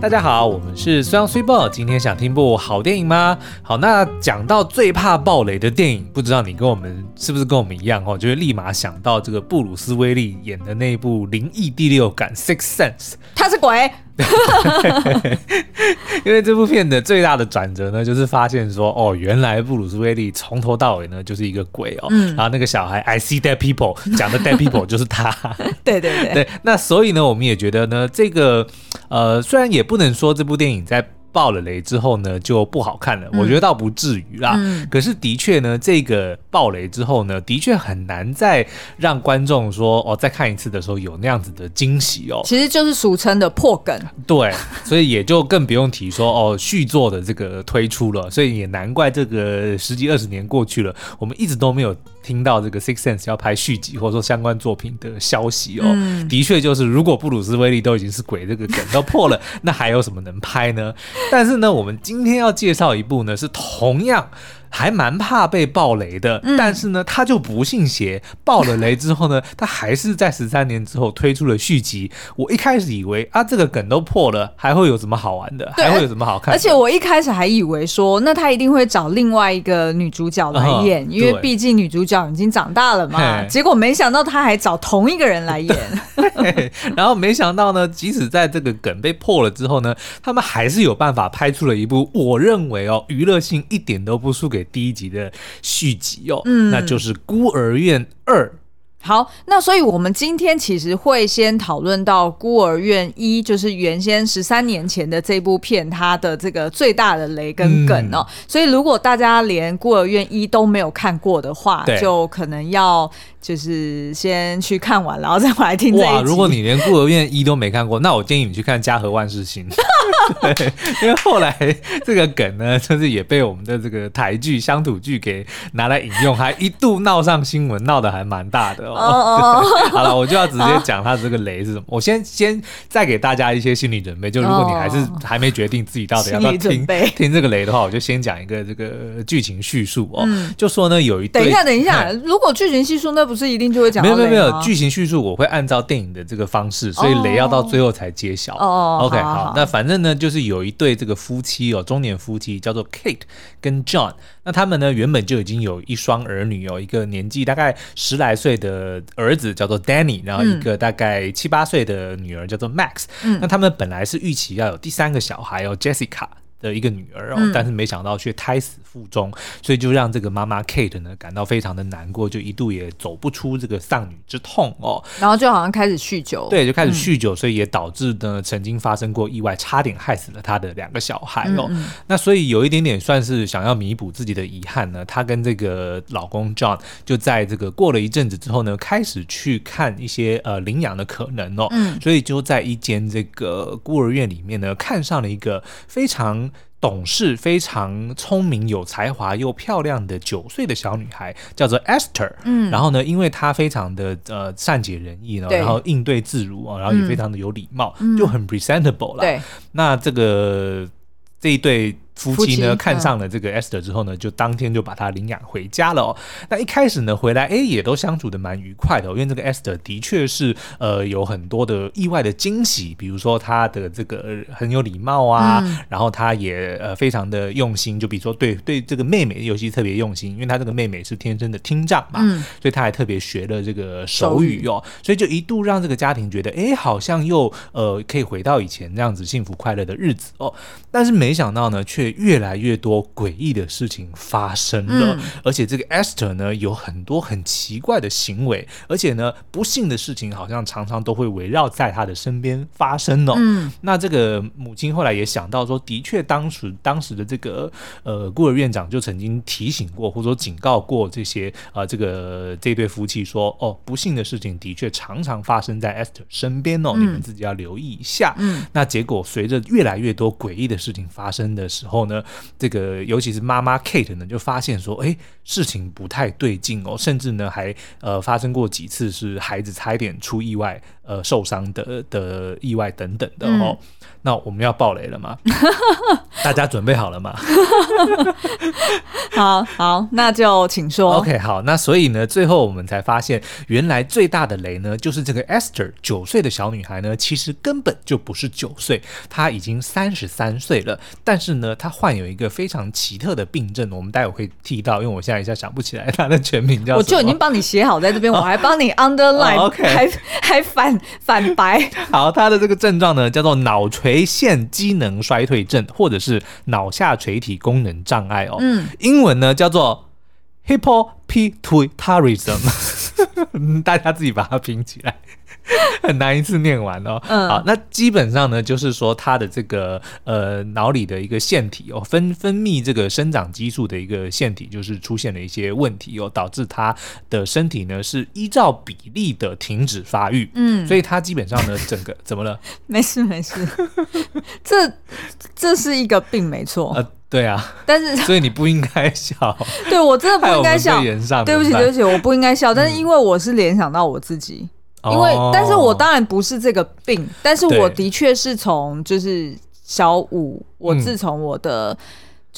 大家好，我们是虽阳虽爆。今天想听部好电影吗？好，那讲到最怕暴雷的电影，不知道你跟我们是不是跟我们一样哦，就会立马想到这个布鲁斯威利演的那部灵异第六感《Six Sense》，他是鬼。因为这部片的最大的转折呢，就是发现说，哦，原来布鲁斯威利从头到尾呢就是一个鬼哦。嗯。然后那个小孩，I see dead people，讲的 dead people 就是他。对对对。对，那所以呢，我们也觉得呢，这个呃，虽然也不能说这部电影在。爆了雷之后呢，就不好看了。我觉得倒不至于啦。嗯、可是的确呢，这个爆雷之后呢，的确很难再让观众说哦，再看一次的时候有那样子的惊喜哦。其实就是俗称的破梗。对，所以也就更不用提说哦，续作的这个推出了。所以也难怪这个十几二十年过去了，我们一直都没有听到这个《Sixth Sense》要拍续集或者说相关作品的消息哦。嗯、的确就是，如果布鲁斯威利都已经是鬼，这个梗都破了，那还有什么能拍呢？但是呢，我们今天要介绍一部呢，是同样。还蛮怕被爆雷的，嗯、但是呢，他就不信邪，爆了雷之后呢，他还是在十三年之后推出了续集。我一开始以为啊，这个梗都破了，还会有什么好玩的？还会有什么好看的？而且我一开始还以为说，那他一定会找另外一个女主角来演，嗯、因为毕竟女主角已经长大了嘛。结果没想到他还找同一个人来演。然后没想到呢，即使在这个梗被破了之后呢，他们还是有办法拍出了一部我认为哦，娱乐性一点都不输给。第一集的续集哦，嗯，那就是《孤儿院二》。好，那所以我们今天其实会先讨论到《孤儿院一》，就是原先十三年前的这部片，它的这个最大的雷跟梗哦。嗯、所以如果大家连《孤儿院一》都没有看过的话，就可能要。就是先去看完，然后再回来听这一集。哇，如果你连《孤儿院一》都没看过，那我建议你去看《家和万事兴》。对，因为后来这个梗呢，就是也被我们的这个台剧乡土剧给拿来引用，还一度闹上新闻，闹得还蛮大的哦。哦 好了，我就要直接讲他这个雷是什么。我先先再给大家一些心理准备，就如果你还是还没决定自己到底要不要听听这个雷的话，我就先讲一个这个剧情叙述哦。嗯、就说呢，有一等一下，等一下，如果剧情叙述那。不是一定就会讲？没有没有没有，剧情叙述我会按照电影的这个方式，所以雷要到最后才揭晓。哦，OK，好，好，那反正呢，就是有一对这个夫妻哦，中年夫妻叫做 Kate 跟 John。那他们呢，原本就已经有一双儿女哦，一个年纪大概十来岁的儿子叫做 Danny，然后一个大概七八岁的女儿叫做 Max。嗯，那他们本来是预期要有第三个小孩哦，Jessica。的一个女儿哦，但是没想到却胎死腹中，嗯、所以就让这个妈妈 Kate 呢感到非常的难过，就一度也走不出这个丧女之痛哦。然后就好像开始酗酒，对，就开始酗酒，嗯、所以也导致呢曾经发生过意外，差点害死了他的两个小孩哦。那所以有一点点算是想要弥补自己的遗憾呢，她跟这个老公 John 就在这个过了一阵子之后呢，开始去看一些呃领养的可能哦。嗯，所以就在一间这个孤儿院里面呢，看上了一个非常。懂事、非常聪明、有才华又漂亮的九岁的小女孩，叫做 Esther。嗯，然后呢，因为她非常的呃善解人意呢，然后应对自如啊，然后也非常的有礼貌，嗯、就很 presentable 了。对，那这个这一对。夫妻呢，看上了这个 Esther 之后呢，就当天就把她领养回家了哦。那一开始呢，回来哎，也都相处的蛮愉快的哦，因为这个 Esther 的确是呃有很多的意外的惊喜，比如说她的这个很有礼貌啊，嗯、然后她也呃非常的用心，就比如说对对这个妹妹尤其特别用心，因为她这个妹妹是天生的听障嘛，嗯、所以她还特别学了这个手语哦，所以就一度让这个家庭觉得哎，好像又呃可以回到以前那样子幸福快乐的日子哦。但是没想到呢，却越来越多诡异的事情发生了，嗯、而且这个 Esther 呢，有很多很奇怪的行为，而且呢，不幸的事情好像常常都会围绕在他的身边发生哦。嗯，那这个母亲后来也想到说，的确当时当时的这个呃孤儿院长就曾经提醒过或者说警告过这些啊、呃、这个这对夫妻说，哦，不幸的事情的确常常发生在 Esther 身边哦，嗯、你们自己要留意一下。嗯，那结果随着越来越多诡异的事情发生的时候后呢，这个尤其是妈妈 Kate 呢，就发现说，哎，事情不太对劲哦，甚至呢还呃发生过几次是孩子差一点出意外。呃受伤的的意外等等的哦。嗯那我们要爆雷了吗？大家准备好了吗？好好，那就请说。OK，好，那所以呢，最后我们才发现，原来最大的雷呢，就是这个 Esther 九岁的小女孩呢，其实根本就不是九岁，她已经三十三岁了。但是呢，她患有一个非常奇特的病症，我们待会会提到，因为我现在一下想不起来她的全名叫什么。我就已经帮你写好在这边，我还帮你 underline，、还还反反白。好，他的这个症状呢，叫做脑垂。垂腺机能衰退症，或者是脑下垂体功能障碍哦。嗯，英文呢叫做 Hypopituitarism，大家自己把它拼起来。很难一次念完哦。嗯，好，那基本上呢，就是说他的这个呃脑里的一个腺体哦，分分泌这个生长激素的一个腺体，就是出现了一些问题哦，导致他的身体呢是依照比例的停止发育。嗯，所以他基本上呢，整个 怎么了？没事没事，这这是一个病没错。呃，对啊，但是所以你不应该笑。对我真的不应该笑。对不起对不起，我不应该笑，但是因为我是联想到我自己。因为，但是我当然不是这个病，但是我的确是从就是小五，我自从我的。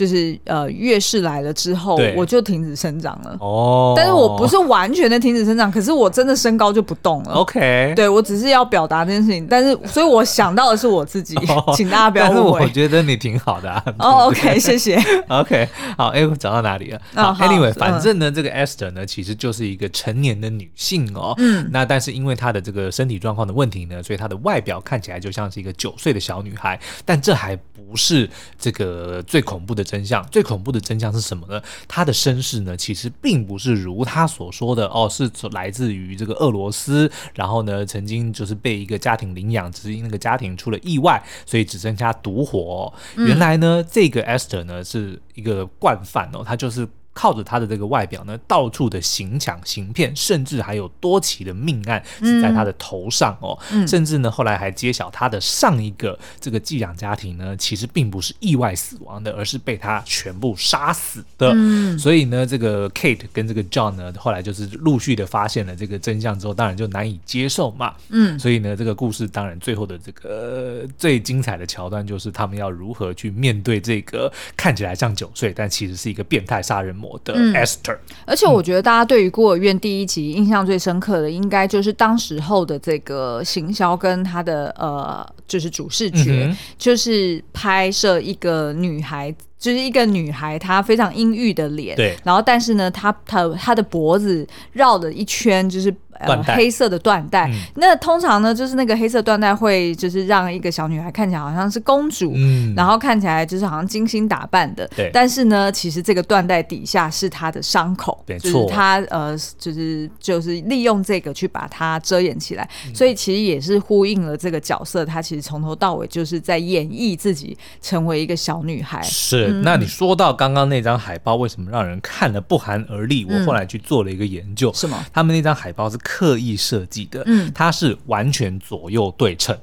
就是呃，月事来了之后，我就停止生长了。哦，但是我不是完全的停止生长，可是我真的身高就不动了。OK，对，我只是要表达这件事情，但是所以我想到的是我自己，哦、请大家不要误会。但是我觉得你挺好的啊。哦，OK，谢谢。OK，好，哎，我讲到哪里了？好，Anyway，反正呢，这个 Esther 呢，其实就是一个成年的女性哦。嗯，那但是因为她的这个身体状况的问题呢，所以她的外表看起来就像是一个九岁的小女孩，但这还不是这个最恐怖的。真相，最恐怖的真相是什么呢？他的身世呢，其实并不是如他所说的哦，是来自于这个俄罗斯，然后呢，曾经就是被一个家庭领养，只是因那个家庭出了意外，所以只剩下独活。原来呢，这个 Esther 呢是一个惯犯哦，他就是。靠着他的这个外表呢，到处的行抢行骗，甚至还有多起的命案是在他的头上哦。嗯、甚至呢，后来还揭晓他的上一个这个寄养家庭呢，其实并不是意外死亡的，而是被他全部杀死的。嗯、所以呢，这个 Kate 跟这个 John 呢，后来就是陆续的发现了这个真相之后，当然就难以接受嘛。嗯，所以呢，这个故事当然最后的这个最精彩的桥段，就是他们要如何去面对这个看起来像九岁，但其实是一个变态杀人魔。的 Esther，嗯，而且我觉得大家对于孤儿院第一集印象最深刻的，应该就是当时候的这个行销跟他的呃，就是主视觉，嗯、就是拍摄一个女孩。就是一个女孩，她非常阴郁的脸，对，然后但是呢，她她她的脖子绕了一圈，就是呃黑色的缎带。嗯、那通常呢，就是那个黑色缎带会就是让一个小女孩看起来好像是公主，嗯，然后看起来就是好像精心打扮的，对。但是呢，其实这个缎带底下是她的伤口，对，就是她呃，就是就是利用这个去把它遮掩起来，嗯、所以其实也是呼应了这个角色，她其实从头到尾就是在演绎自己成为一个小女孩，是。那你说到刚刚那张海报，为什么让人看了不寒而栗？我后来去做了一个研究，是吗？他们那张海报是刻意设计的，嗯，它是完全左右对称，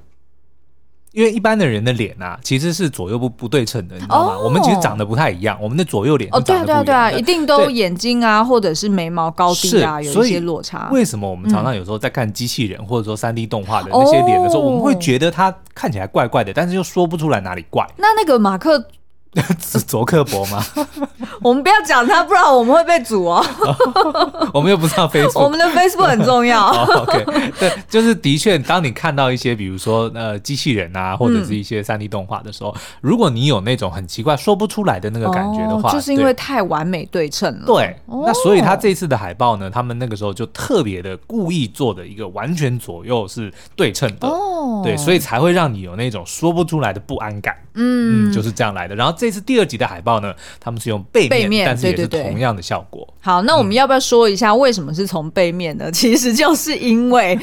因为一般的人的脸啊，其实是左右不不对称的，你知道吗？我们其实长得不太一样，我们的左右脸哦，对对对啊，一定都眼睛啊，或者是眉毛高低啊，有一些落差。为什么我们常常有时候在看机器人或者说三 D 动画的那些脸的时候，我们会觉得它看起来怪怪的，但是又说不出来哪里怪？那那个马克。是卓克伯吗？我们不要讲他，不然我们会被阻哦。我们又不知道 Facebook，我们的 Facebook 很重要。oh, OK，对，就是的确，当你看到一些比如说呃机器人啊，或者是一些三 D 动画的时候，嗯、如果你有那种很奇怪说不出来的那个感觉的话，哦、就是因为太完美对称了。对，那所以他这次的海报呢，他们那个时候就特别的故意做的一个完全左右是对称的。哦，对，所以才会让你有那种说不出来的不安感。嗯，嗯，就是这样来的。然后这次第二集的海报呢，他们是用背面，背面，但是也是同样的效果。好，那我们要不要说一下为什么是从背面呢？嗯、其实就是因为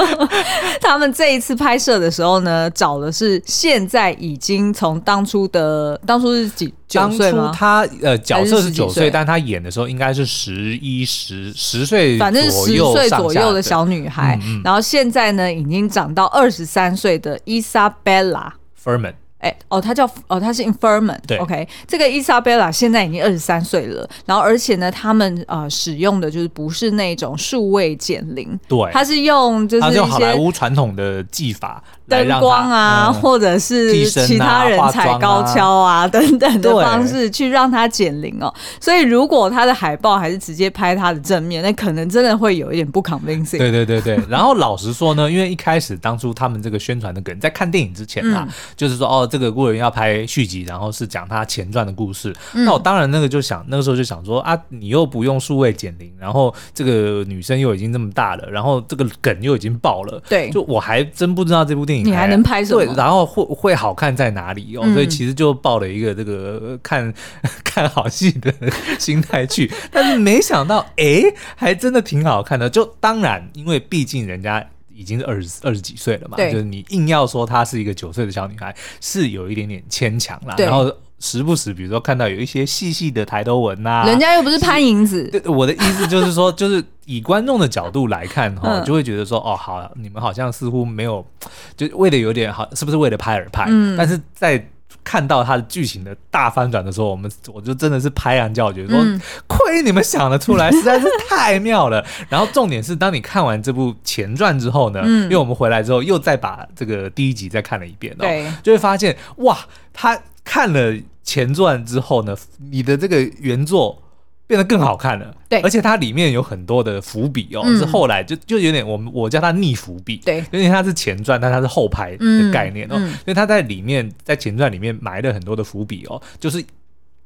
他们这一次拍摄的时候呢，找的是现在已经从当初的当初是几当初？他呃角色是九岁，但他演的时候应该是十一十十岁，反正十岁左右的小女孩。嗯嗯，然后现在呢，已经长到二十三岁的伊莎贝拉·弗尔曼。哎、欸，哦，他叫哦，他是 Inferman 对，OK，这个 Isabella 现在已经二十三岁了，然后而且呢，他们呃使用的就是不是那种数位减龄，对，他是用就是一些好莱坞传统的技法，灯光啊、嗯，或者是其他人踩高跷啊，啊 等等的方式去让他减龄哦。所以如果他的海报还是直接拍他的正面，那可能真的会有一点不 convincing。对对对对。然后老实说呢，因为一开始当初他们这个宣传的梗，在看电影之前啊，嗯、就是说哦，这个孤儿院要拍续集，然后是讲他前传的故事。嗯、那我当然那个就想，那个时候就想说啊，你又不用数位减龄，然后这个女生又已经这么大了，然后这个梗又已经爆了，对，就我还真不知道这部电影你还能拍什么？对，然后会会好看在哪里哦？嗯、所以其实就抱了一个这个看看好戏的心态去，但是没想到哎，还真的挺好看的。就当然，因为毕竟人家。已经是二十二十几岁了嘛，就是你硬要说她是一个九岁的小女孩，是有一点点牵强啦。然后时不时，比如说看到有一些细细的抬头纹呐，人家又不是潘迎紫。对，我的意思就是说，就是以观众的角度来看哈，就会觉得说，哦，好，你们好像似乎没有，就为了有点好，是不是为了拍而拍？嗯，但是在。看到它的剧情的大翻转的时候，我们我就真的是拍案叫绝，说亏你们想得出来，实在是太妙了。然后重点是，当你看完这部前传之后呢，因为我们回来之后又再把这个第一集再看了一遍哦，对，就会发现哇，他看了前传之后呢，你的这个原作。变得更好看了，对，而且它里面有很多的伏笔哦，嗯、是后来就就有点我们我叫它逆伏笔，对，因为它是前传，但它是后拍的概念哦，嗯嗯、所以它在里面在前传里面埋了很多的伏笔哦，就是。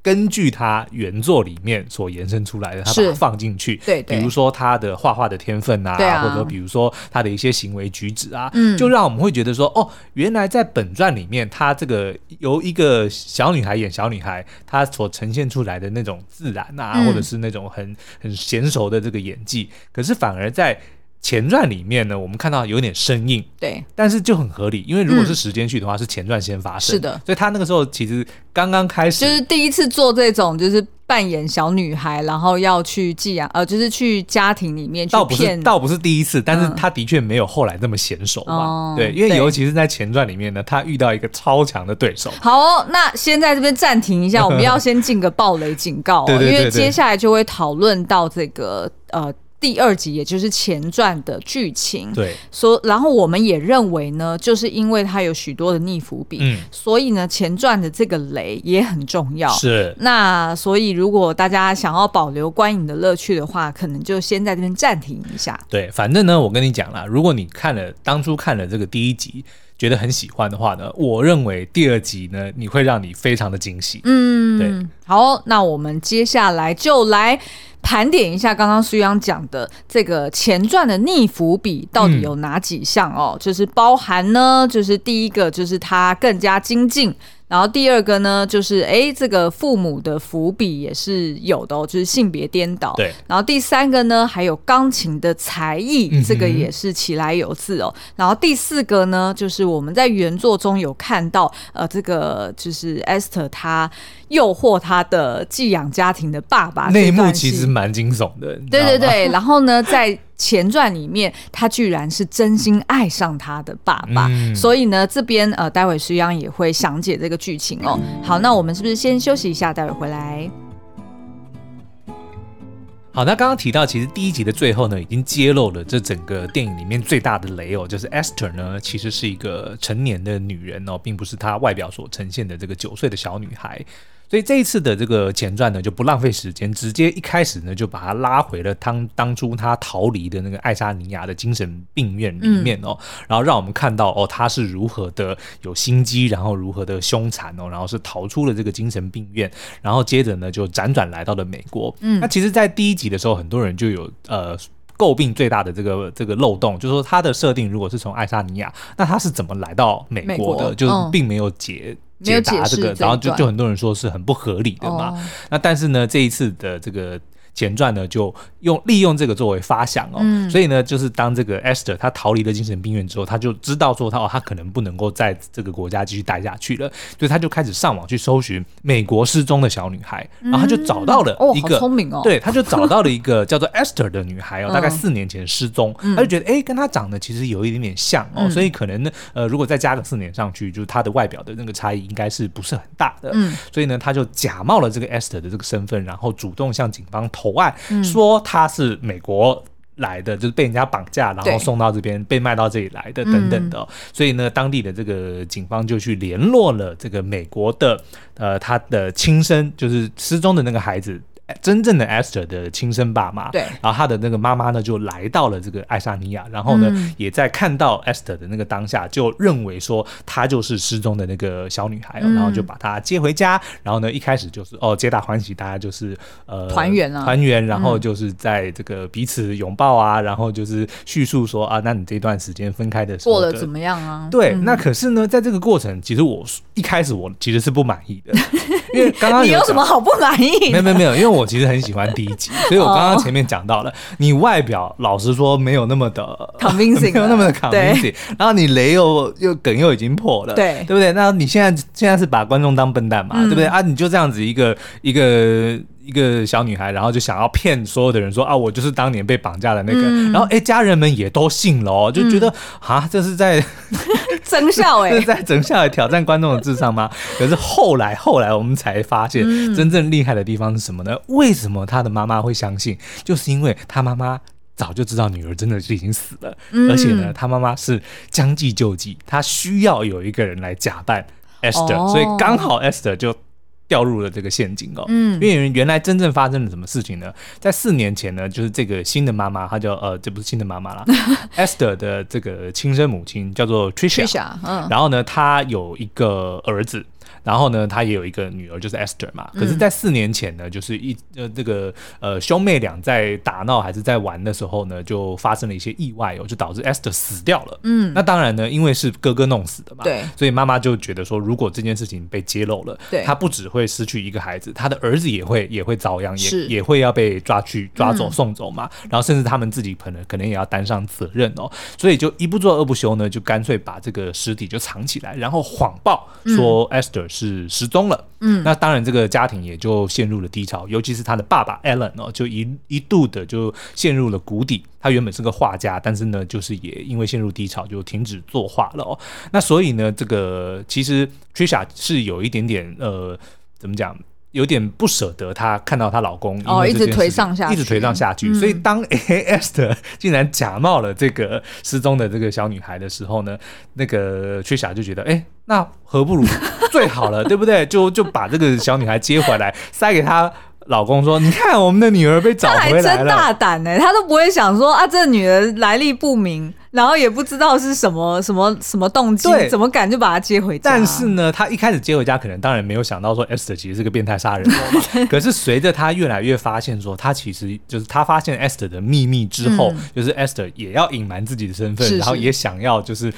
根据他原作里面所延伸出来的，他把它放进去，对，比如说他的画画的天分啊，啊。或者比如说他的一些行为举止啊，嗯，就让我们会觉得说，哦，原来在本传里面，他这个由一个小女孩演小女孩，她所呈现出来的那种自然啊，嗯、或者是那种很很娴熟的这个演技，可是反而在。前传里面呢，我们看到有点生硬，对，但是就很合理，因为如果是时间序的话，是前传先发生，是的，所以他那个时候其实刚刚开始，就是第一次做这种，就是扮演小女孩，然后要去寄养，呃，就是去家庭里面去骗，倒不是，倒不是第一次，但是他的确没有后来那么娴熟嘛，对，因为尤其是在前传里面呢，他遇到一个超强的对手。好哦，那先在这边暂停一下，我们要先进个暴雷警告，因为接下来就会讨论到这个呃。第二集也就是前传的剧情，对，所然后我们也认为呢，就是因为它有许多的逆伏笔，嗯，所以呢，前传的这个雷也很重要。是，那所以如果大家想要保留观影的乐趣的话，可能就先在这边暂停一下。对，反正呢，我跟你讲啦，如果你看了当初看了这个第一集，觉得很喜欢的话呢，我认为第二集呢，你会让你非常的惊喜。嗯，对。好，那我们接下来就来。盘点一下刚刚苏央讲的这个前传的逆伏笔到底有哪几项哦？嗯、就是包含呢，就是第一个就是他更加精进。然后第二个呢，就是哎，这个父母的伏笔也是有的哦，就是性别颠倒。对。然后第三个呢，还有钢琴的才艺，嗯、这个也是起来有字哦。然后第四个呢，就是我们在原作中有看到，呃，这个就是 Esther 她诱惑他的寄养家庭的爸爸，内幕其实蛮惊悚的。对对对。然后呢，在前传里面，他居然是真心爱上他的爸爸，嗯、所以呢，这边呃，待会徐央也会详解这个剧情哦。好，那我们是不是先休息一下，待会回来？好，那刚刚提到，其实第一集的最后呢，已经揭露了这整个电影里面最大的雷哦，就是 Esther 呢，其实是一个成年的女人哦，并不是她外表所呈现的这个九岁的小女孩。所以这一次的这个前传呢，就不浪费时间，直接一开始呢，就把她拉回了当当初她逃离的那个爱沙尼亚的精神病院里面哦，嗯、然后让我们看到哦，她是如何的有心机，然后如何的凶残哦，然后是逃出了这个精神病院，然后接着呢就辗转来到了美国。嗯，那其实，在第一集的时候，很多人就有呃诟病最大的这个这个漏洞，就是说它的设定如果是从爱沙尼亚，那它是怎么来到美国的？国就是并没有解。解答这个，然后就就很多人说是很不合理的嘛。哦、那但是呢，这一次的这个前传呢就用利用这个作为发想哦，嗯、所以呢，就是当这个 Esther 她逃离了精神病院之后，她就知道说她哦，她可能不能够在这个国家继续待下去了，所以她就开始上网去搜寻美国失踪的小女孩，然后她就找到了一个，聪明哦，对，她就找到了一个叫做 Esther 的女孩哦，大概四年前失踪，她就觉得哎，跟她长得其实有一点点像哦，所以可能呢，呃，如果再加个四年上去，就是她的外表的那个差异应该是不是很大的，嗯，所以呢，她就假冒了这个 Esther 的这个身份，然后主动向警方投案，说他是美国来的，就是被人家绑架，然后送到这边被卖到这里来的等等的。嗯、所以呢，当地的这个警方就去联络了这个美国的呃他的亲生就是失踪的那个孩子。真正的 Esther 的亲生爸妈，对，然后他的那个妈妈呢，就来到了这个爱沙尼亚，然后呢，嗯、也在看到 Esther 的那个当下，就认为说她就是失踪的那个小女孩，嗯、然后就把她接回家，然后呢，一开始就是哦，皆大欢喜，大家就是呃团圆啊，团圆，然后就是在这个彼此拥抱啊，然后就是叙述说啊，那你这段时间分开的时候过得怎么样啊？对，嗯、那可是呢，在这个过程，其实我一开始我其实是不满意的，因为刚刚你有什么好不满意？没有没有没有，因为我其实很喜欢第一集，所以我刚刚前面讲到了，你外表老实说没有那么的 convincing，没有那么的 convincing，然后你雷又又梗又已经破了，对对不对？那你现在现在是把观众当笨蛋嘛，对不对啊？你就这样子一个一个。一个小女孩，然后就想要骗所有的人说啊，我就是当年被绑架的那个。嗯、然后哎，家人们也都信了哦，就觉得、嗯、啊，这是在增效哎，在增效来挑战观众的智商吗？可是后来后来我们才发现，真正厉害的地方是什么呢？嗯、为什么他的妈妈会相信？就是因为他妈妈早就知道女儿真的是已经死了，嗯、而且呢，他妈妈是将计就计，他需要有一个人来假扮 Esther，、哦、所以刚好 Esther 就。掉入了这个陷阱哦，嗯，因为原来真正发生了什么事情呢？在四年前呢，就是这个新的妈妈，她叫呃，这不是新的妈妈啦，Esther 的这个亲生母亲叫做 Trisha，嗯，然后呢，她有一个儿子。然后呢，他也有一个女儿，就是 Esther 嘛。可是，在四年前呢，就是一呃这个呃兄妹俩在打闹还是在玩的时候呢，就发生了一些意外哦，就导致 Esther 死掉了。嗯，那当然呢，因为是哥哥弄死的嘛，对，所以妈妈就觉得说，如果这件事情被揭露了，对，他不只会失去一个孩子，他的儿子也会也会遭殃，也也会要被抓去抓走送走嘛。然后甚至他们自己可能可能也要担上责任哦。所以就一不做二不休呢，就干脆把这个尸体就藏起来，然后谎报说 Esther。是失踪了，嗯，那当然这个家庭也就陷入了低潮，尤其是他的爸爸 Alan 哦，就一一度的就陷入了谷底。他原本是个画家，但是呢，就是也因为陷入低潮，就停止作画了哦。那所以呢，这个其实 Trisha 是有一点点呃，怎么讲？有点不舍得她看到她老公哦，一直颓丧下去，一直颓丧下去。所以当 Esther 竟然假冒了这个失踪的这个小女孩的时候呢，那个 Trisha 就觉得，哎，那何不如最好了，对不对？就就把这个小女孩接回来，塞给她。老公说：“你看，我们的女儿被找回来了。”他还真大胆呢，他都不会想说啊，这女儿来历不明，然后也不知道是什么什么什么动机，对怎么敢就把她接回家？但是呢，他一开始接回家，可能当然没有想到说 Esther 其实是个变态杀人魔嘛。可是随着他越来越发现说，他其实就是他发现 Esther 的秘密之后，嗯、就是 Esther 也要隐瞒自己的身份，是是然后也想要就是。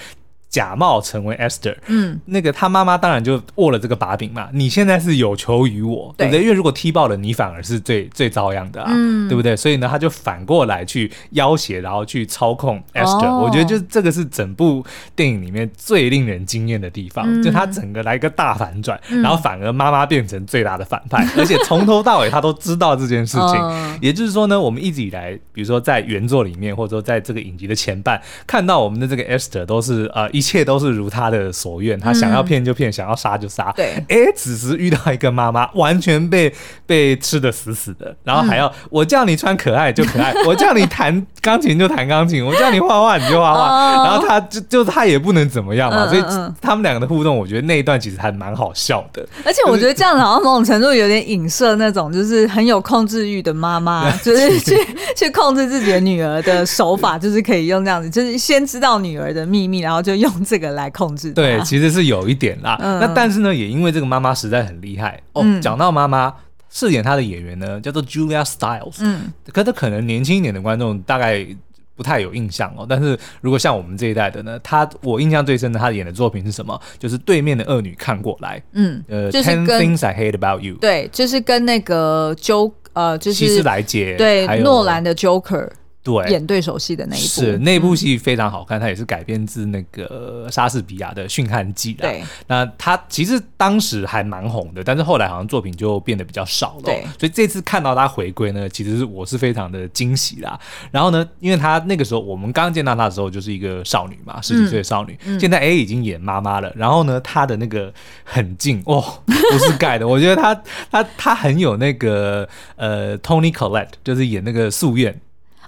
假冒成为 Esther，嗯，那个他妈妈当然就握了这个把柄嘛。你现在是有求于我，对，对不对？因为如果踢爆了，你反而是最最遭殃的啊，嗯，对不对？所以呢，他就反过来去要挟，然后去操控 Esther。哦，我觉得就这个是整部电影里面最令人惊艳的地方，嗯，就他整个来一个大反转，嗯，然后反而妈妈变成最大的反派，嗯，而且从头到尾他都知道这件事情。哦，也就是说呢，我们一直以来，比如说在原作里面，或者说在这个影集的前半，看到我们的这个 Esther 都是呃一。一切都是如他的所愿，他想要骗就骗，嗯、想要杀就杀。对，哎，此时遇到一个妈妈，完全被被吃的死死的，然后还要、嗯、我叫你穿可爱就可爱，我叫你弹钢琴就弹钢琴，我叫你画画你就画画，哦、然后他就就他也不能怎么样嘛，所以他们两个的互动，我觉得那一段其实还蛮好笑的。而且我觉得这样子好像某种程度有点影射那种就是很有控制欲的妈妈，就是去去控制自己的女儿的手法，就是可以用这样子，就是先知道女儿的秘密，然后就用。用这个来控制，对，其实是有一点啦。嗯、那但是呢，也因为这个妈妈实在很厉害哦。讲、嗯、到妈妈饰演她的演员呢，叫做 Julia Stiles。嗯，可是可能年轻一点的观众大概不太有印象哦。但是如果像我们这一代的呢，她我印象最深的，她演的作品是什么？就是对面的恶女看过来。嗯，呃，Ten Things I Hate About You。对，就是跟那个 Jo 呃，就是希斯莱杰对诺兰的 Joker。对，演对手戏的那一部是那部戏非常好看，它也是改编自那个莎士比亚的《驯悍记》的。对，那他其实当时还蛮红的，但是后来好像作品就变得比较少了。对，所以这次看到他回归呢，其实我是非常的惊喜啦。然后呢，因为他那个时候我们刚见到他的时候就是一个少女嘛，十几岁的少女，嗯、现在哎已经演妈妈了。然后呢，他的那个很近哦，不是盖的，我觉得他他他很有那个呃 Tony Collette，就是演那个素苑。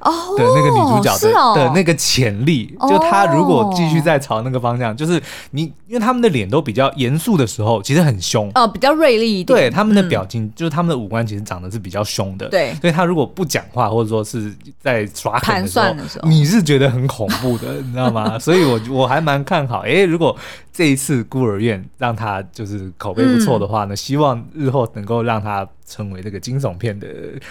哦，的那个女主角的、哦、的那个潜力，就她如果继续再朝那个方向，哦、就是你，因为他们的脸都比较严肃的时候，其实很凶哦，比较锐利一点。对，他们的表情，嗯、就是他们的五官其实长得是比较凶的。对，所以他如果不讲话，或者说是在耍狠的时候，你是觉得很恐怖的，你知道吗？所以我我还蛮看好，哎、欸，如果这一次孤儿院让他就是口碑不错的话呢，嗯、希望日后能够让他。成为这个惊悚片的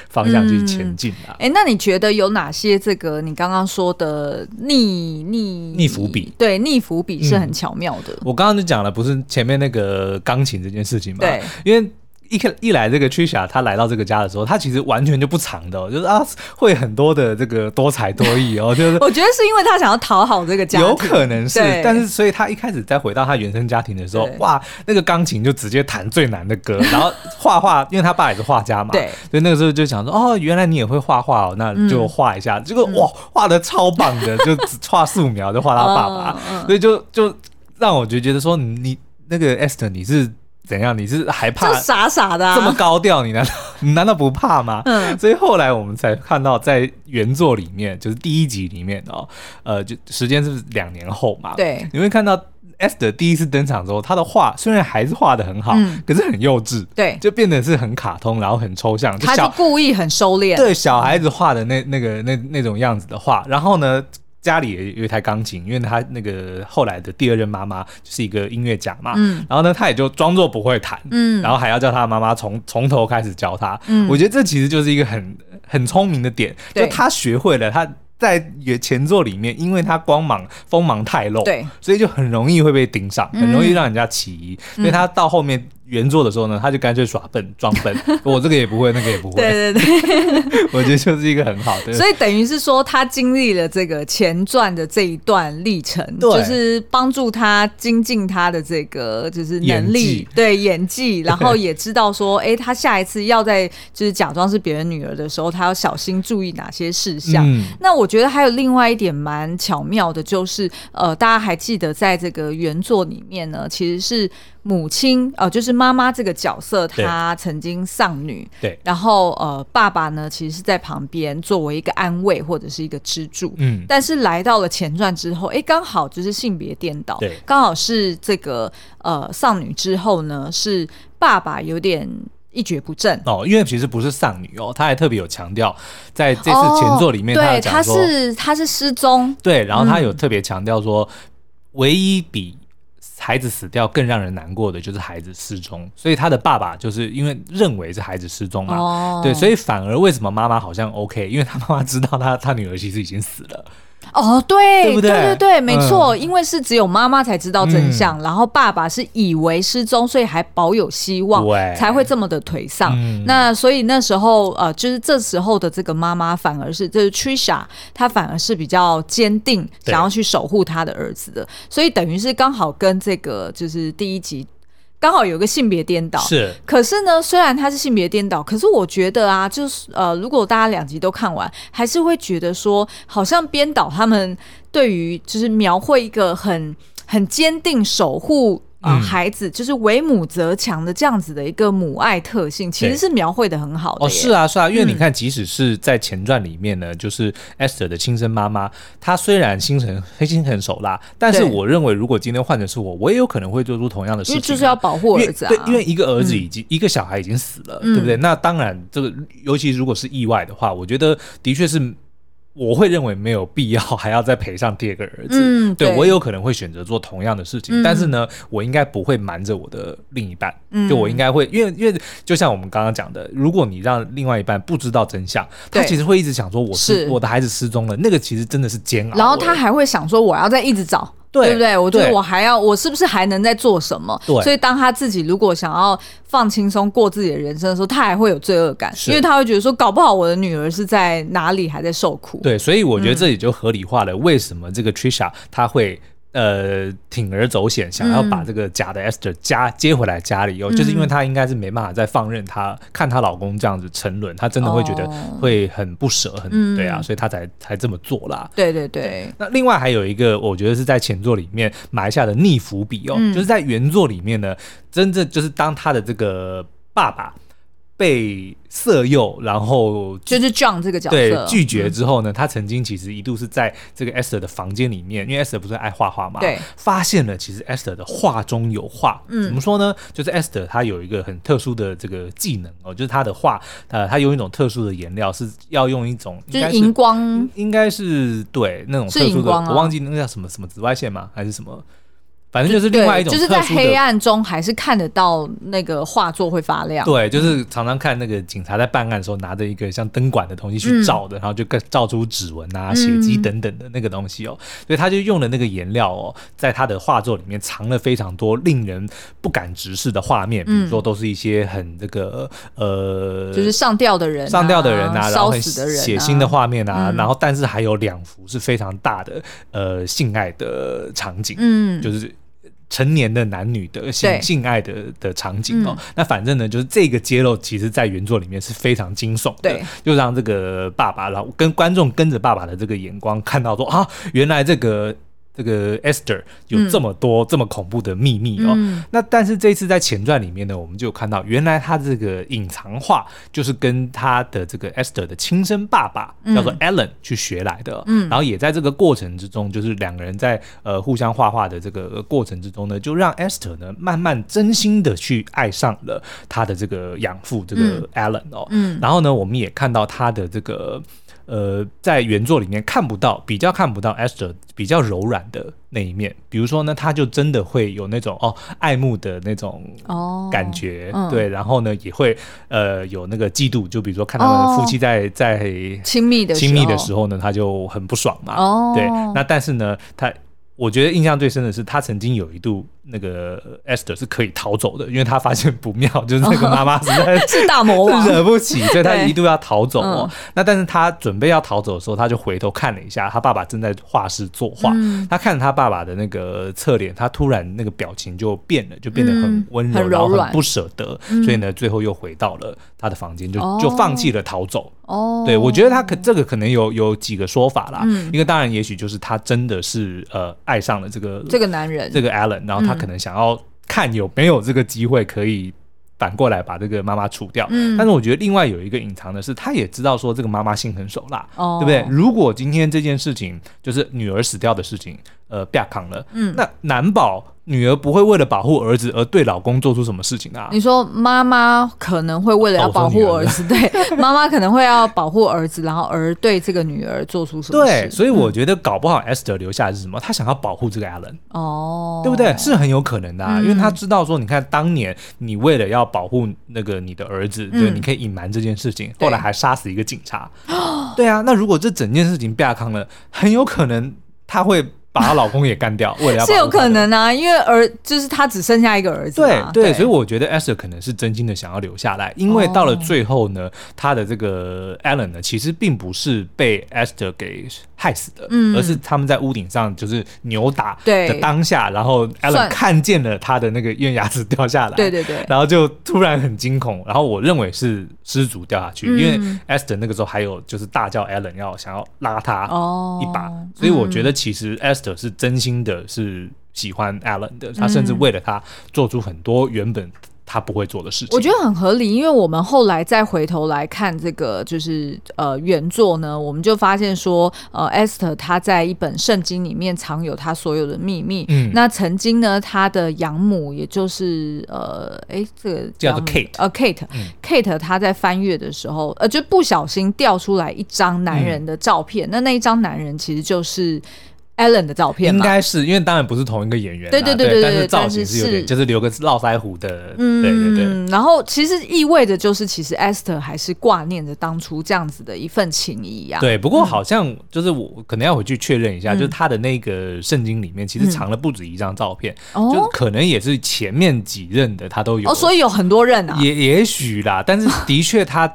方向去前进啊！哎、嗯欸，那你觉得有哪些这个你刚刚说的逆逆逆伏笔？对，逆伏笔是很巧妙的。嗯、我刚刚就讲了，不是前面那个钢琴这件事情吗？对，因为。一开一来，这个 Trisha 她来到这个家的时候，她其实完全就不藏的、喔，就是啊，会很多的这个多才多艺哦、喔，就是 我觉得是因为她想要讨好这个家庭，有可能是，但是所以她一开始在回到她原生家庭的时候，哇，那个钢琴就直接弹最难的歌，然后画画，因为他爸也是画家嘛，对，所以那个时候就想说，哦，原来你也会画画哦，那就画一下，嗯、结果哇，画的超棒的，就只画素描就画他爸爸，嗯、所以就就让我就觉得说，你那个 Esther 你是。怎样？你是还怕？傻傻的、啊，这么高调，你难道 你难道不怕吗？嗯，所以后来我们才看到，在原作里面，就是第一集里面哦，呃，就时间是两年后嘛。对，你会看到 Esther 第一次登场之后，他的画虽然还是画的很好，嗯、可是很幼稚。对，就变得是很卡通，然后很抽象。就他是故意很收敛，对小孩子画的那那个那那种样子的画，然后呢？家里也有一台钢琴，因为他那个后来的第二任妈妈就是一个音乐家嘛，嗯，然后呢，他也就装作不会弹，嗯，然后还要叫他妈妈从从头开始教他，嗯，我觉得这其实就是一个很很聪明的点，就他学会了，他在前作里面，因为他光芒锋芒太露，对，所以就很容易会被盯上，很容易让人家起疑，所以他到后面。原作的时候呢，他就干脆耍笨装笨，我这个也不会，那个也不会。对对对，我觉得就是一个很好的。所以等于是说，他经历了这个前传的这一段历程，就是帮助他精进他的这个就是能力，演对演技，然后也知道说，哎、欸，他下一次要在就是假装是别人女儿的时候，他要小心注意哪些事项。嗯、那我觉得还有另外一点蛮巧妙的，就是呃，大家还记得在这个原作里面呢，其实是。母亲哦、呃，就是妈妈这个角色，她曾经丧女，对，然后呃，爸爸呢，其实是在旁边作为一个安慰或者是一个支柱，嗯，但是来到了前传之后，哎，刚好就是性别颠倒，对，刚好是这个呃丧女之后呢，是爸爸有点一蹶不振。哦，因为其实不是丧女哦，他还特别有强调，在这次前作里面，对，他是他是失踪，对，然后他有特别强调说，嗯、唯一比。孩子死掉更让人难过的就是孩子失踪，所以他的爸爸就是因为认为是孩子失踪嘛，哦、对，所以反而为什么妈妈好像 OK？因为他妈妈知道他他女儿其实已经死了。哦，对，对不对？对对对，没错，嗯、因为是只有妈妈才知道真相，嗯、然后爸爸是以为失踪，所以还保有希望，才会这么的颓丧。嗯、那所以那时候，呃，就是这时候的这个妈妈反而是，就是 Trisha，她反而是比较坚定，想要去守护她的儿子的，所以等于是刚好跟这个就是第一集。刚好有个性别颠倒，是。可是呢，虽然他是性别颠倒，可是我觉得啊，就是呃，如果大家两集都看完，还是会觉得说，好像编导他们对于就是描绘一个很很坚定守护。啊，孩子就是为母则强的这样子的一个母爱特性，其实是描绘的很好的。哦，是啊，是啊，因为你看，即使是在前传里面呢，嗯、就是 Esther 的亲生妈妈，她虽然心狠黑心狠手辣，但是我认为，如果今天换成是我，我也有可能会做出同样的事情，因为就是要保护儿子啊。对，因为一个儿子已经、嗯、一个小孩已经死了，对不对？嗯、那当然，这个尤其如果是意外的话，我觉得的确是。我会认为没有必要还要再赔上第二个儿子，嗯，对，对。我也有可能会选择做同样的事情，嗯、但是呢，我应该不会瞒着我的另一半，嗯，就我应该会，因为因为就像我们刚刚讲的，如果你让另外一半不知道真相，他其实会一直想说我是，是。我的孩子失踪了，那个其实真的是煎熬，然后他还会想说我要再一直找。对，不对？我觉得我还要，我是不是还能再做什么？对，所以当他自己如果想要放轻松过自己的人生的时候，他还会有罪恶感，因为他会觉得说，搞不好我的女儿是在哪里还在受苦。对，所以我觉得这也就合理化了为什么这个 Trisha 他会。呃，铤而走险，想要把这个假的 Esther 家接回来家里哦，嗯、就是因为她应该是没办法再放任她看她老公这样子沉沦，她真的会觉得会很不舍，很、嗯、对啊，所以她才才这么做啦。对对对。那另外还有一个，我觉得是在前作里面埋下的逆伏笔哦，嗯、就是在原作里面呢，真正就是当他的这个爸爸。被色诱，然后就是 John 这个角色对拒绝之后呢，嗯、他曾经其实一度是在这个 Esther 的房间里面，因为 Esther 不是爱画画嘛，对，发现了其实 Esther 的画中有画，嗯，怎么说呢？就是 Esther 她有一个很特殊的这个技能哦，就是她的画，呃，她用一种特殊的颜料，是要用一种就是荧光，应该是对那种特殊的，啊、我忘记那个叫什么什么紫外线吗？还是什么？反正就是另外一种，就是在黑暗中还是看得到那个画作会发亮。对，就是常常看那个警察在办案的时候，拿着一个像灯管的东西去照的，嗯、然后就照出指纹啊、血迹等等的那个东西哦。嗯、所以他就用了那个颜料哦，在他的画作里面藏了非常多令人不敢直视的画面，比如说都是一些很这个呃，就是上吊的人、上吊的人啊，然后很血腥的画面啊，然后但是还有两幅是非常大的呃性爱的场景，嗯，就是。成年的男女的性性爱的的场景哦，嗯、那反正呢，就是这个揭露，其实在原作里面是非常惊悚的，就让这个爸爸，然后跟观众跟着爸爸的这个眼光看到说啊，原来这个。这个 Esther 有这么多、嗯、这么恐怖的秘密哦，嗯、那但是这一次在前传里面呢，我们就看到原来他这个隐藏画就是跟他的这个 Esther 的亲生爸爸、嗯、叫做 Alan 去学来的，嗯，然后也在这个过程之中，就是两个人在呃互相画画的这个过程之中呢，就让 Esther 呢慢慢真心的去爱上了他的这个养父这个 Alan 哦，嗯，然后呢，我们也看到他的这个。呃，在原作里面看不到，比较看不到 Esther 比较柔软的那一面。比如说呢，他就真的会有那种哦爱慕的那种感觉，哦嗯、对，然后呢也会呃有那个嫉妒。就比如说看他们夫妻在、哦、在亲密的亲密的时候呢，他就很不爽嘛。哦、对，那但是呢，他我觉得印象最深的是，他曾经有一度。那个 Esther 是可以逃走的，因为他发现不妙，就是那个妈妈实在 是大魔王，惹不起，所以他一度要逃走哦。那但是他准备要逃走的时候，他就回头看了一下，他爸爸正在画室作画。他看着他爸爸的那个侧脸，他突然那个表情就变了，就变得很温柔，然后很不舍得。所以呢，最后又回到了他的房间，就就放弃了逃走。哦，对，我觉得他可这个可能有有几个说法啦。一个当然也许就是他真的是呃爱上了这个这个男人，这个 Allen，然后他。他可能想要看有没有这个机会可以反过来把这个妈妈除掉，嗯，但是我觉得另外有一个隐藏的是，他也知道说这个妈妈心狠手辣，哦，对不对？如果今天这件事情就是女儿死掉的事情，呃，不要扛了，嗯，那难保。女儿不会为了保护儿子而对老公做出什么事情啊？你说妈妈可能会为了要保护儿子，对，妈妈可能会要保护儿子，然后而对这个女儿做出什么事？对，所以我觉得搞不好 Esther 留下的是什么？他想要保护这个 Alan 哦，对不对？是很有可能的啊，因为他知道说，你看当年你为了要保护那个你的儿子，对，你可以隐瞒这件事情，后来还杀死一个警察，对啊，那如果这整件事情被康了，很有可能他会。把她老公也干掉，为了要 是有可能啊，因为儿就是他只剩下一个儿子。对对，所以我觉得 Esther 可能是真心的想要留下来，因为到了最后呢，他的这个 Alan 呢，其实并不是被 Esther 给害死的，而是他们在屋顶上就是扭打的当下，然后 Alan 看见了他的那个因为牙齿掉下来，对对对，然后就突然很惊恐，然后我认为是失足掉下去，因为 Esther 那个时候还有就是大叫 Alan 要想要拉他一把，所以我觉得其实 Esther 是真心的，是喜欢 Alan 的，他甚至为了他做出很多原本他不会做的事情。我觉得很合理，因为我们后来再回头来看这个，就是呃原作呢，我们就发现说，呃，Esther 他在一本圣经里面藏有他所有的秘密。嗯，那曾经呢，他的养母，也就是呃，哎，这个叫做 Kate，呃，Kate，Kate，他在翻阅的时候，呃，就不小心掉出来一张男人的照片。嗯，那那一张男人其实就是。Alan 的照片，应该是因为当然不是同一个演员，对对对对对，但是造型是有点，就是留个络腮胡的，嗯，对对对。然后其实意味着就是，其实 Esther 还是挂念着当初这样子的一份情谊呀。对，不过好像就是我可能要回去确认一下，就是他的那个圣经里面其实藏了不止一张照片，就可能也是前面几任的他都有，哦，所以有很多任啊，也也许啦，但是的确他。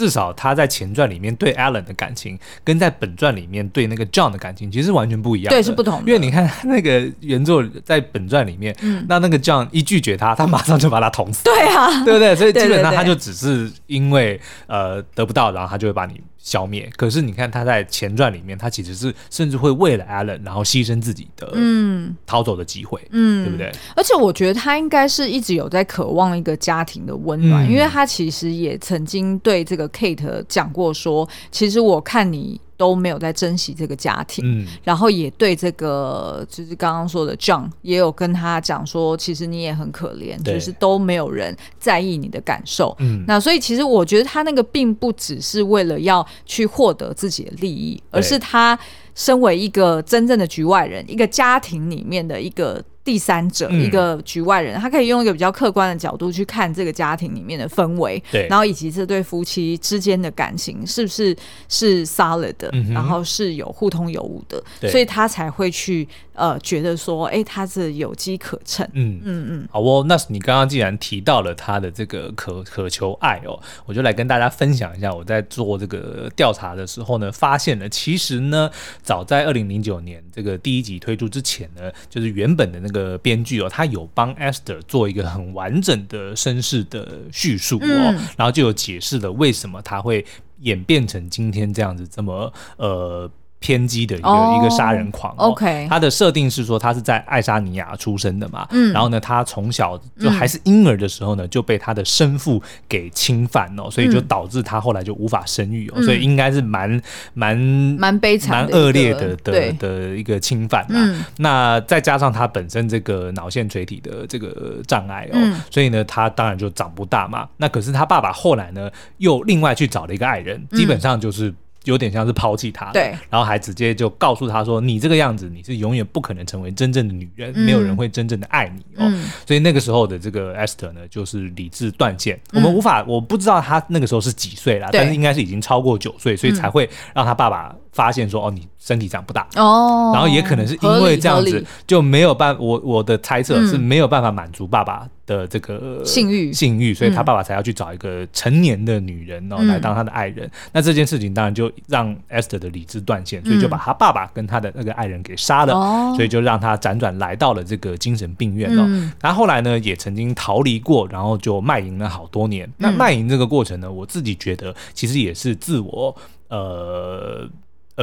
至少他在前传里面对 Alan 的感情，跟在本传里面对那个 John 的感情，其实是完全不一样的。对，是不同的。因为你看那个原作在本传里面，嗯，那那个 John 一拒绝他，他马上就把他捅死。对啊，对不对？所以基本上他就只是因为呃得不到，然后他就会把你。消灭。可是你看他在前传里面，他其实是甚至会为了 Allen 然后牺牲自己的嗯逃走的机会，嗯，对不对？而且我觉得他应该是一直有在渴望一个家庭的温暖，嗯、因为他其实也曾经对这个 Kate 讲过说，其实我看你。都没有在珍惜这个家庭，嗯，然后也对这个就是刚刚说的 John 也有跟他讲说，其实你也很可怜，就是都没有人在意你的感受，嗯，那所以其实我觉得他那个并不只是为了要去获得自己的利益，而是他身为一个真正的局外人，一个家庭里面的一个。第三者，一个局外人，嗯、他可以用一个比较客观的角度去看这个家庭里面的氛围，对，然后以及这对夫妻之间的感情是不是是 solid 的，嗯、然后是有互通有无的，所以他才会去呃觉得说，哎，他是有机可乘，嗯嗯嗯。好哦，那你刚刚既然提到了他的这个渴渴求爱哦，我就来跟大家分享一下，我在做这个调查的时候呢，发现了其实呢，早在二零零九年这个第一集推出之前呢，就是原本的那个。编剧哦，他有帮 Esther 做一个很完整的身世的叙述哦，嗯、然后就有解释了为什么他会演变成今天这样子这么呃。偏激的一个、oh, 一个杀人狂、哦。OK，他的设定是说他是在爱沙尼亚出生的嘛，嗯，然后呢，他从小就还是婴儿的时候呢，就被他的生父给侵犯哦，嗯、所以就导致他后来就无法生育哦，嗯、所以应该是蛮蛮蛮悲惨、蛮恶劣的的的一个侵犯嘛。嗯、那再加上他本身这个脑线垂体的这个障碍哦，嗯、所以呢，他当然就长不大嘛。那可是他爸爸后来呢，又另外去找了一个爱人，基本上就是。有点像是抛弃他，对，然后还直接就告诉他说：“你这个样子，你是永远不可能成为真正的女人，嗯、没有人会真正的爱你哦。嗯”所以那个时候的这个 Esther 呢，就是理智断线。嗯、我们无法，我不知道他那个时候是几岁啦，但是应该是已经超过九岁，所以才会让他爸爸。发现说哦，你身体长不大。哦，然后也可能是因为这样子就没有办我我的猜测是没有办法满足爸爸的这个性欲。性欲，所以他爸爸才要去找一个成年的女人哦来当他的爱人。那这件事情当然就让 Esther 的理智断线，所以就把他爸爸跟他的那个爱人给杀了，所以就让他辗转来到了这个精神病院哦。然后后来呢，也曾经逃离过，然后就卖淫了好多年。那卖淫这个过程呢，我自己觉得其实也是自我呃。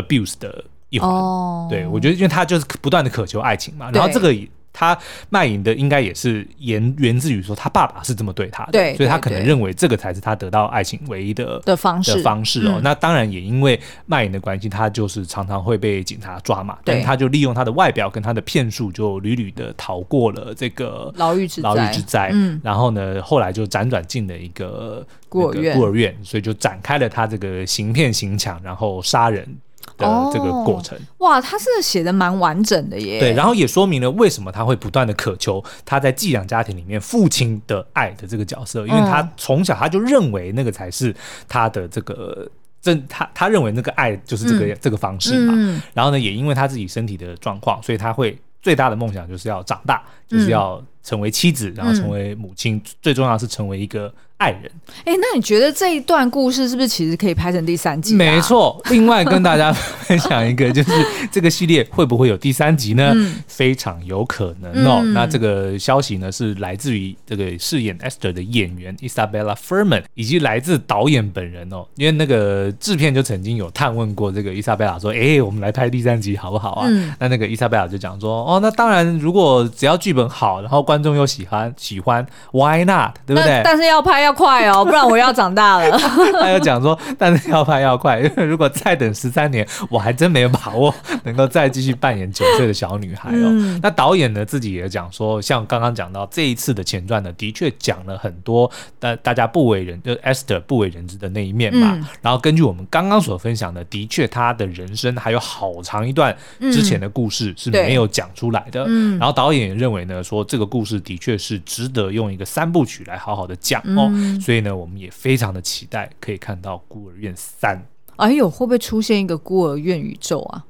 Abuse 的一环，oh. 对，我觉得，因为他就是不断的渴求爱情嘛，然后这个他卖淫的应该也是源源自于说他爸爸是这么对他的，对，所以他可能认为这个才是他得到爱情唯一的的方式的方式哦。嗯、那当然也因为卖淫的关系，他就是常常会被警察抓嘛，但他就利用他的外表跟他的骗术，就屡屡的逃过了这个牢狱之牢狱之灾。嗯，然后呢，后来就辗转进了一个孤儿院，孤儿院，所以就展开了他这个行骗行抢，然后杀人。的这个过程，哦、哇，他是写的蛮完整的耶。对，然后也说明了为什么他会不断的渴求他在寄养家庭里面父亲的爱的这个角色，因为他从小他就认为那个才是他的这个真，他他认为那个爱就是这个、嗯、这个方式嘛。嗯、然后呢，也因为他自己身体的状况，所以他会最大的梦想就是要长大，就是要成为妻子，然后成为母亲，嗯、最重要是成为一个。爱人，哎、欸，那你觉得这一段故事是不是其实可以拍成第三集？没错，另外跟大家分享一个，就是这个系列会不会有第三集呢？嗯、非常有可能哦。嗯、那这个消息呢是来自于这个饰演 Esther 的演员 Isabella Fuhrman，以及来自导演本人哦。因为那个制片就曾经有探问过这个 Isabella 说：“哎、欸，我们来拍第三集好不好啊？”嗯、那那个 Isabella 就讲说：“哦，那当然，如果只要剧本好，然后观众又喜欢喜欢，Why not？对不对？但是要拍。”要快哦，不然我要长大了。他又讲说，但是要拍要快，因 为如果再等十三年，我还真没有把握能够再继续扮演九岁的小女孩哦。嗯、那导演呢自己也讲说，像刚刚讲到这一次的前传呢，的确讲了很多大大家不为人，就是 Esther 不为人知的那一面嘛。嗯、然后根据我们刚刚所分享的，的确他的人生还有好长一段之前的故事是没有讲出来的。嗯、然后导演也认为呢，说这个故事的确是值得用一个三部曲来好好的讲哦。嗯、所以呢，我们也非常的期待可以看到《孤儿院三》。哎呦，会不会出现一个孤儿院宇宙啊？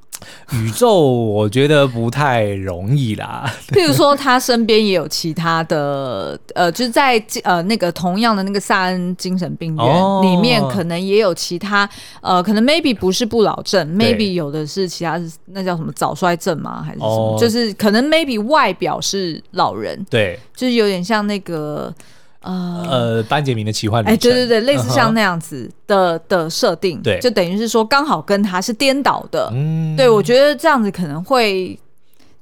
宇宙我觉得不太容易啦。譬如说，他身边也有其他的，呃，就是在呃那个同样的那个萨恩精神病院里面，可能也有其他，呃，可能 maybe 不是不老症，maybe 有的是其他，那叫什么早衰症吗？还是什么？就是可能 maybe 外表是老人，对，就是有点像那个。呃呃，班杰明的奇幻旅程，哎，对对对，类似像那样子的的设定，对，就等于是说刚好跟他是颠倒的，嗯，对，我觉得这样子可能会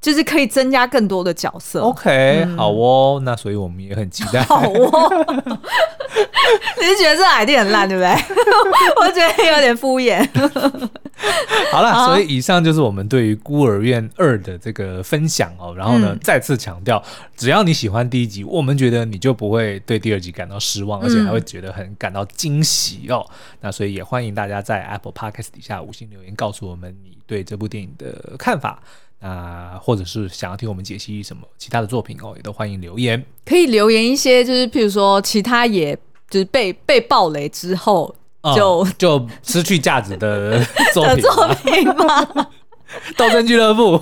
就是可以增加更多的角色。OK，嗯，好哦，那所以我们也很期待。好哦，你是觉得这 idea 很烂，对不对？我觉得有点敷衍。好了，所以以上就是我们对于《孤儿院二》的这个分享哦。然后呢，嗯、再次强调，只要你喜欢第一集，我们觉得你就不会对第二集感到失望，而且还会觉得很感到惊喜哦。嗯、那所以也欢迎大家在 Apple Podcast 底下五星留言，告诉我们你对这部电影的看法。那或者是想要听我们解析什么其他的作品哦，也都欢迎留言。可以留言一些，就是譬如说，其他也就是被被爆雷之后。就、嗯、就失去价值的 作品，作品吗？斗争俱乐部，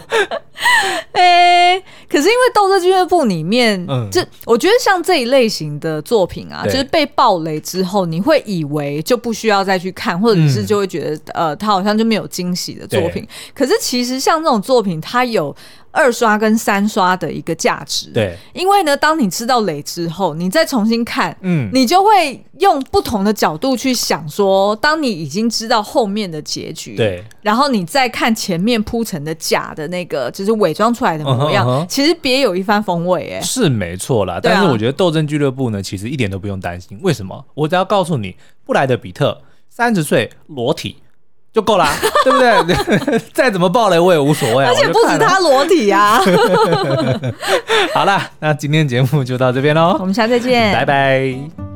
哎、欸，可是因为斗争俱乐部里面，嗯，就我觉得像这一类型的作品啊，就是被暴雷之后，你会以为就不需要再去看，或者是就会觉得，嗯、呃，它好像就没有惊喜的作品。可是其实像这种作品，它有。二刷跟三刷的一个价值，对，因为呢，当你知道雷之后，你再重新看，嗯，你就会用不同的角度去想说，当你已经知道后面的结局，对，然后你再看前面铺成的假的那个，就是伪装出来的模样，uh uh. 其实别有一番风味，哎，是没错啦。但是我觉得《斗争俱乐部》呢，其实一点都不用担心，为什么？我只要告诉你，布莱德比特三十岁裸体。就够了，对不对？再怎么暴雷我也无所谓，啊而且不止他裸体啊。好了，那今天节目就到这边喽，我们下次再见，拜拜。